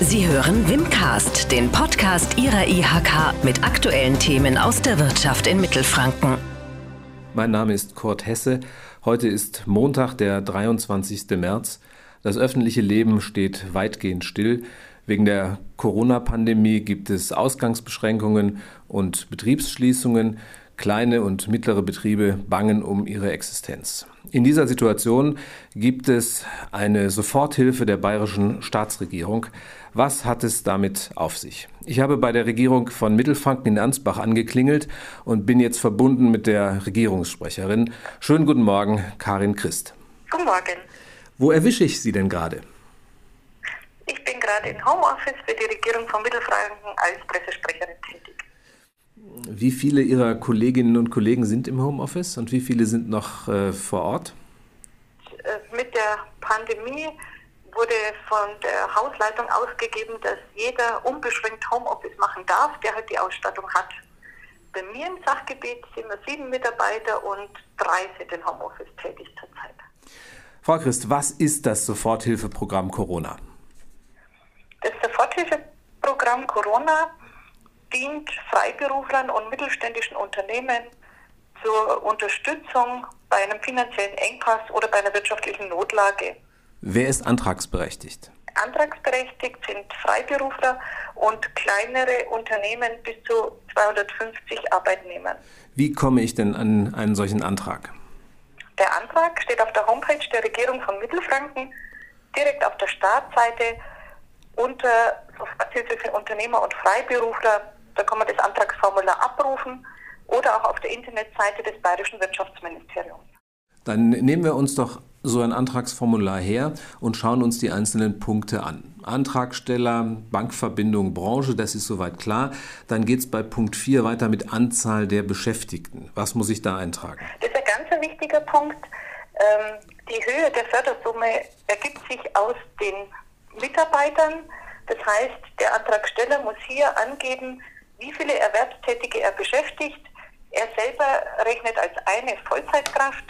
Sie hören Wimcast, den Podcast Ihrer IHK mit aktuellen Themen aus der Wirtschaft in Mittelfranken. Mein Name ist Kurt Hesse. Heute ist Montag, der 23. März. Das öffentliche Leben steht weitgehend still. Wegen der Corona-Pandemie gibt es Ausgangsbeschränkungen und Betriebsschließungen. Kleine und mittlere Betriebe bangen um ihre Existenz. In dieser Situation gibt es eine Soforthilfe der bayerischen Staatsregierung. Was hat es damit auf sich? Ich habe bei der Regierung von Mittelfranken in Ansbach angeklingelt und bin jetzt verbunden mit der Regierungssprecherin. Schönen guten Morgen, Karin Christ. Guten Morgen. Wo erwische ich Sie denn gerade? Ich bin gerade in Homeoffice für die Regierung von Mittelfranken als Pressesprecherin tätig. Wie viele Ihrer Kolleginnen und Kollegen sind im Homeoffice und wie viele sind noch äh, vor Ort? Äh, mit der Pandemie wurde von der Hausleitung ausgegeben, dass jeder unbeschränkt Homeoffice machen darf, der halt die Ausstattung hat. Bei mir im Sachgebiet sind wir sieben Mitarbeiter und drei sind in Homeoffice tätig zurzeit. Frau Christ, was ist das Soforthilfeprogramm Corona? Das Soforthilfeprogramm Corona dient Freiberuflern und mittelständischen Unternehmen zur Unterstützung bei einem finanziellen Engpass oder bei einer wirtschaftlichen Notlage. Wer ist antragsberechtigt? Antragsberechtigt sind Freiberufler und kleinere Unternehmen bis zu 250 Arbeitnehmern. Wie komme ich denn an einen solchen Antrag? Der Antrag steht auf der Homepage der Regierung von Mittelfranken, direkt auf der Startseite unter Soforthilfe für Unternehmer und Freiberufler da kann man das Antragsformular abrufen oder auch auf der Internetseite des Bayerischen Wirtschaftsministeriums. Dann nehmen wir uns doch so ein Antragsformular her und schauen uns die einzelnen Punkte an. Antragsteller, Bankverbindung, Branche, das ist soweit klar. Dann geht es bei Punkt 4 weiter mit Anzahl der Beschäftigten. Was muss ich da eintragen? Das ist ein ganz wichtiger Punkt. Ähm, die Höhe der Fördersumme ergibt sich aus den Mitarbeitern. Das heißt, der Antragsteller muss hier angeben, wie viele Erwerbstätige er beschäftigt. Er selber rechnet als eine Vollzeitkraft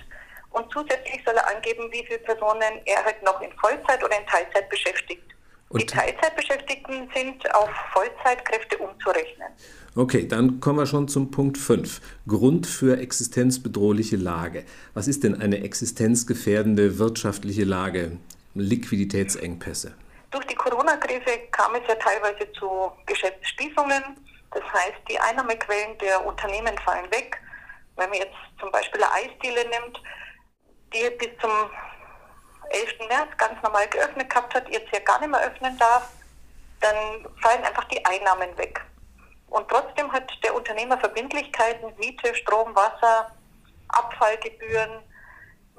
und zusätzlich soll er angeben, wie viele Personen er halt noch in Vollzeit oder in Teilzeit beschäftigt. Und die Teilzeitbeschäftigten sind auf Vollzeitkräfte umzurechnen. Okay, dann kommen wir schon zum Punkt 5. Grund für existenzbedrohliche Lage. Was ist denn eine existenzgefährdende wirtschaftliche Lage? Liquiditätsengpässe. Durch die Corona-Krise kam es ja teilweise zu Geschäftsschließungen das heißt, die Einnahmequellen der Unternehmen fallen weg. Wenn man jetzt zum Beispiel eine Eisdiele nimmt, die bis zum 11. März ganz normal geöffnet gehabt hat, jetzt ja gar nicht mehr öffnen darf, dann fallen einfach die Einnahmen weg. Und trotzdem hat der Unternehmer Verbindlichkeiten, Miete, Strom, Wasser, Abfallgebühren,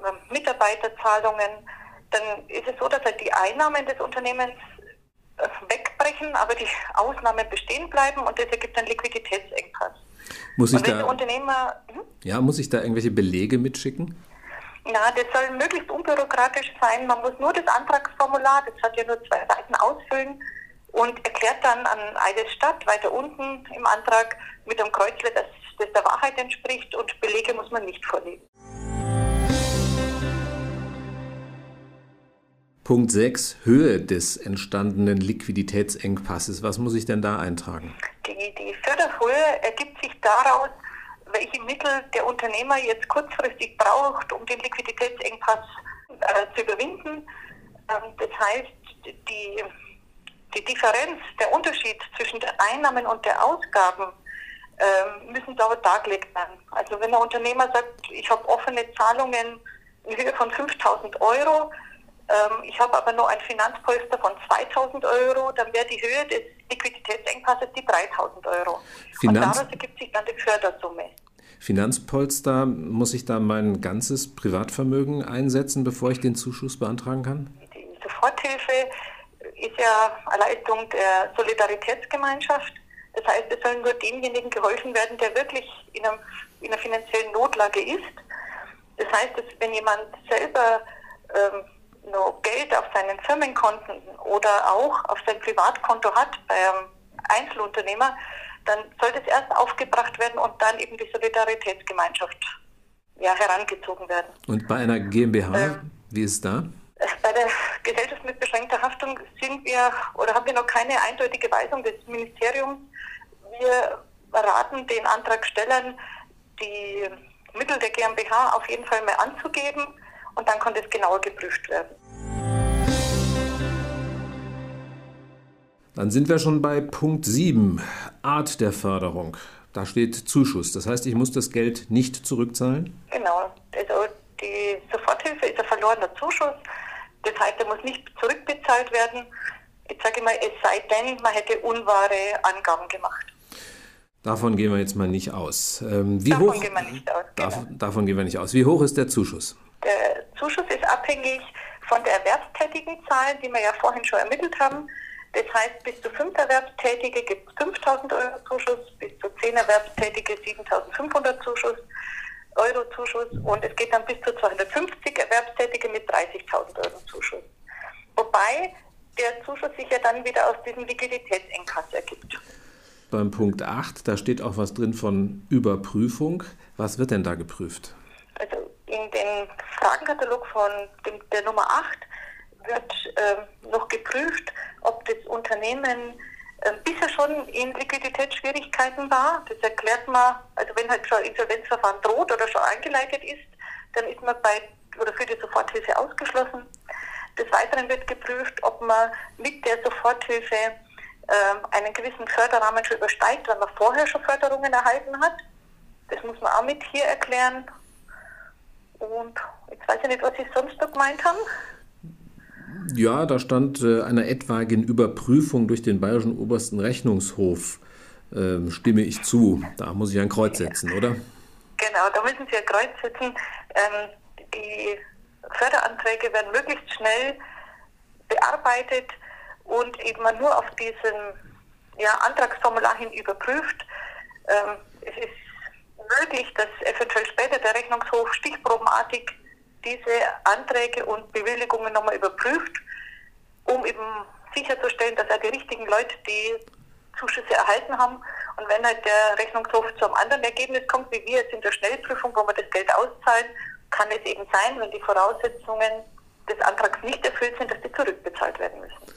ähm, Mitarbeiterzahlungen. Dann ist es so, dass halt die Einnahmen des Unternehmens wegbrechen, aber die Ausnahmen bestehen bleiben und das ergibt einen Liquiditätsengpass. Muss ich da, Unternehmer, hm? ja, muss ich da irgendwelche Belege mitschicken? Na, das soll möglichst unbürokratisch sein. Man muss nur das Antragsformular, das hat ja nur zwei Seiten, ausfüllen und erklärt dann an eine Stadt weiter unten im Antrag mit einem Kreuzle, dass das der Wahrheit entspricht und Belege muss man nicht vorlegen. Punkt 6, Höhe des entstandenen Liquiditätsengpasses. Was muss ich denn da eintragen? Die, die Förderhöhe ergibt sich daraus, welche Mittel der Unternehmer jetzt kurzfristig braucht, um den Liquiditätsengpass äh, zu überwinden. Ähm, das heißt, die, die Differenz, der Unterschied zwischen den Einnahmen und den Ausgaben äh, müssen dort dargelegt werden. Also wenn der Unternehmer sagt, ich habe offene Zahlungen in Höhe von 5000 Euro, ähm, ich habe aber nur ein Finanzpolster von 2000 Euro, dann wäre die Höhe des Liquiditätsengpasses die 3000 Euro. Finanz Und daraus ergibt sich dann die Fördersumme. Finanzpolster, muss ich da mein ganzes Privatvermögen einsetzen, bevor ich den Zuschuss beantragen kann? Die Soforthilfe ist ja eine Leistung der Solidaritätsgemeinschaft. Das heißt, es soll nur demjenigen geholfen werden, der wirklich in, einem, in einer finanziellen Notlage ist. Das heißt, dass wenn jemand selber ähm, noch Geld auf seinen Firmenkonten oder auch auf sein Privatkonto hat bei einem Einzelunternehmer, dann soll das erst aufgebracht werden und dann eben die Solidaritätsgemeinschaft ja, herangezogen werden. Und bei einer GmbH, ähm, wie ist es da? Bei der Gesellschaft mit beschränkter Haftung sind wir oder haben wir noch keine eindeutige Weisung des Ministeriums. Wir raten den Antragstellern, die Mittel der GmbH auf jeden Fall mal anzugeben und dann kann das genauer geprüft werden. Dann sind wir schon bei Punkt 7, Art der Förderung. Da steht Zuschuss. Das heißt, ich muss das Geld nicht zurückzahlen? Genau. Also die Soforthilfe ist ein verlorener Zuschuss. Das heißt, er muss nicht zurückbezahlt werden. Ich sage mal, es sei denn, man hätte unwahre Angaben gemacht. Davon gehen wir jetzt mal nicht aus. Ähm, wie davon hoch, gehen wir nicht aus. Genau. Davon gehen wir nicht aus. Wie hoch ist der Zuschuss? Der Zuschuss ist abhängig von der erwerbstätigen Zahl, die wir ja vorhin schon ermittelt haben. Das heißt, bis zu fünf Erwerbstätige gibt es 5000 Euro Zuschuss, bis zu zehn Erwerbstätige 7500 Zuschuss, Euro Zuschuss und es geht dann bis zu 250 Erwerbstätige mit 30.000 Euro Zuschuss. Wobei der Zuschuss sich ja dann wieder aus diesem Liquiditätsengpass ergibt. Beim Punkt 8, da steht auch was drin von Überprüfung. Was wird denn da geprüft? In dem Fragenkatalog von dem, der Nummer 8 wird äh, noch geprüft, ob das Unternehmen äh, bisher schon in Liquiditätsschwierigkeiten war. Das erklärt man, also wenn halt schon Insolvenzverfahren droht oder schon eingeleitet ist, dann ist man bei oder für die Soforthilfe ausgeschlossen. Des Weiteren wird geprüft, ob man mit der Soforthilfe äh, einen gewissen Förderrahmen schon übersteigt, weil man vorher schon Förderungen erhalten hat. Das muss man auch mit hier erklären. Und jetzt weiß ich nicht, was Sie sonst noch gemeint haben. Ja, da stand äh, einer etwaigen Überprüfung durch den Bayerischen Obersten Rechnungshof. Ähm, stimme ich zu. Da muss ich ein Kreuz setzen, oder? Genau, da müssen Sie ein Kreuz setzen. Ähm, die Förderanträge werden möglichst schnell bearbeitet und eben nur auf diesem ja, Antragsformular hin überprüft. Ähm, es ist möglich, dass eventuell später der Rechnungshof stichprobenartig diese Anträge und Bewilligungen nochmal überprüft, um eben sicherzustellen, dass auch die richtigen Leute die Zuschüsse erhalten haben. Und wenn halt der Rechnungshof zu einem anderen Ergebnis kommt, wie wir jetzt in der Schnellprüfung, wo wir das Geld auszahlen, kann es eben sein, wenn die Voraussetzungen des Antrags nicht erfüllt sind, dass die zurückbezahlt werden müssen.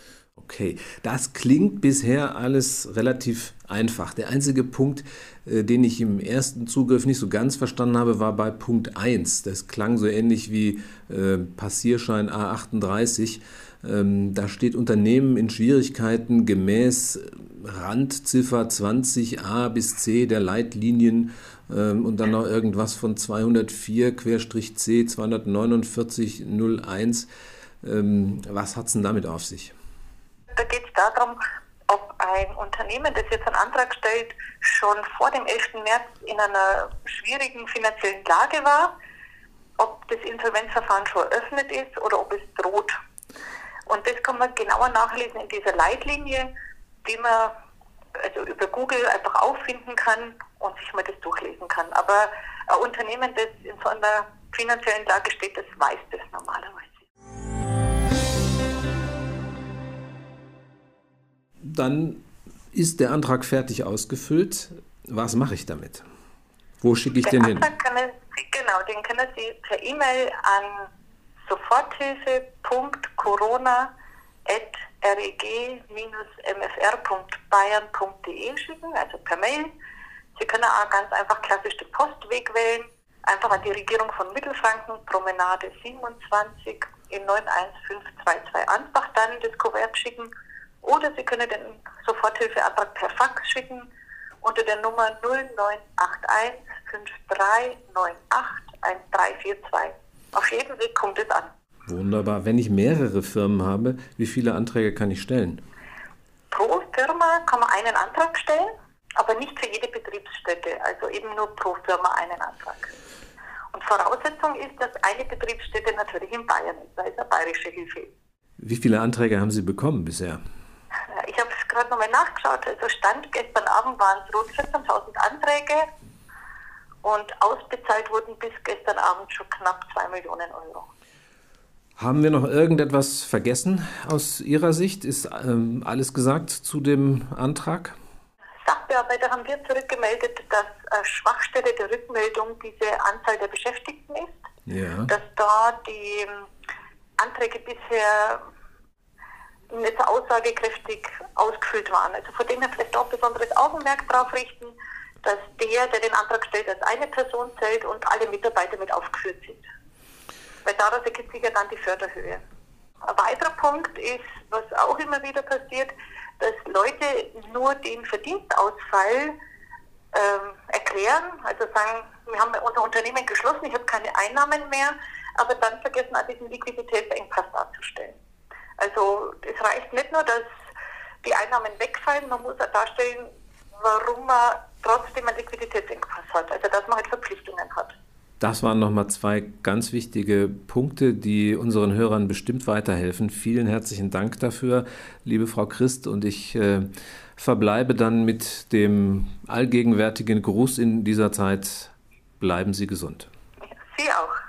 Okay, das klingt bisher alles relativ einfach. Der einzige Punkt, äh, den ich im ersten Zugriff nicht so ganz verstanden habe, war bei Punkt 1. Das klang so ähnlich wie äh, Passierschein A38. Ähm, da steht Unternehmen in Schwierigkeiten gemäß Randziffer 20a bis c der Leitlinien ähm, und dann noch irgendwas von 204-C 249 Ähm, was hat es denn damit auf sich? Darum, ob ein Unternehmen, das jetzt einen Antrag stellt, schon vor dem 11. März in einer schwierigen finanziellen Lage war, ob das Insolvenzverfahren schon eröffnet ist oder ob es droht. Und das kann man genauer nachlesen in dieser Leitlinie, die man also über Google einfach auffinden kann und sich mal das durchlesen kann. Aber ein Unternehmen, das in so einer finanziellen Lage steht, das weiß das normalerweise. Dann ist der Antrag fertig ausgefüllt. Was mache ich damit? Wo schicke ich den, den Antrag hin? Können genau, den können Sie per E-Mail an soforthilfe.corona.reg-mfr.bayern.de schicken, also per Mail. Sie können auch ganz einfach klassisch den Postweg wählen, einfach an die Regierung von Mittelfranken, Promenade 27 in 91522 Ansbach dann das Kuvert schicken oder Sie können den Soforthilfeantrag per Fax schicken unter der Nummer 0981 5398 1342. Auf jedem Weg kommt es an. Wunderbar. Wenn ich mehrere Firmen habe, wie viele Anträge kann ich stellen? Pro Firma kann man einen Antrag stellen, aber nicht für jede Betriebsstätte. Also eben nur pro Firma einen Antrag. Und Voraussetzung ist, dass eine Betriebsstätte natürlich in Bayern ist, weil es eine bayerische Hilfe ist. Wie viele Anträge haben Sie bekommen bisher? Ich habe es gerade nochmal nachgeschaut. Also Stand gestern Abend waren es rund 14.000 Anträge und ausbezahlt wurden bis gestern Abend schon knapp 2 Millionen Euro. Haben wir noch irgendetwas vergessen aus Ihrer Sicht? Ist ähm, alles gesagt zu dem Antrag? Sachbearbeiter haben wir zurückgemeldet, dass äh, Schwachstelle der Rückmeldung diese Anzahl der Beschäftigten ist. Ja. Dass da die Anträge bisher nicht so aussagekräftig ausgefüllt waren. Also von dem her vielleicht auch besonderes Augenmerk darauf richten, dass der, der den Antrag stellt, als eine Person zählt und alle Mitarbeiter mit aufgeführt sind. Weil daraus ergibt sich ja dann die Förderhöhe. Ein weiterer Punkt ist, was auch immer wieder passiert, dass Leute nur den Verdienstausfall ähm, erklären, also sagen, wir haben unser Unternehmen geschlossen, ich habe keine Einnahmen mehr, aber dann vergessen diesen Liquiditätsengpass darzustellen. Also es reicht nicht nur, dass die Einnahmen wegfallen, man muss auch darstellen, warum man trotzdem einen Liquiditätsengpass hat, also dass man halt Verpflichtungen hat. Das waren nochmal zwei ganz wichtige Punkte, die unseren Hörern bestimmt weiterhelfen. Vielen herzlichen Dank dafür, liebe Frau Christ. Und ich äh, verbleibe dann mit dem allgegenwärtigen Gruß in dieser Zeit. Bleiben Sie gesund. Sie auch.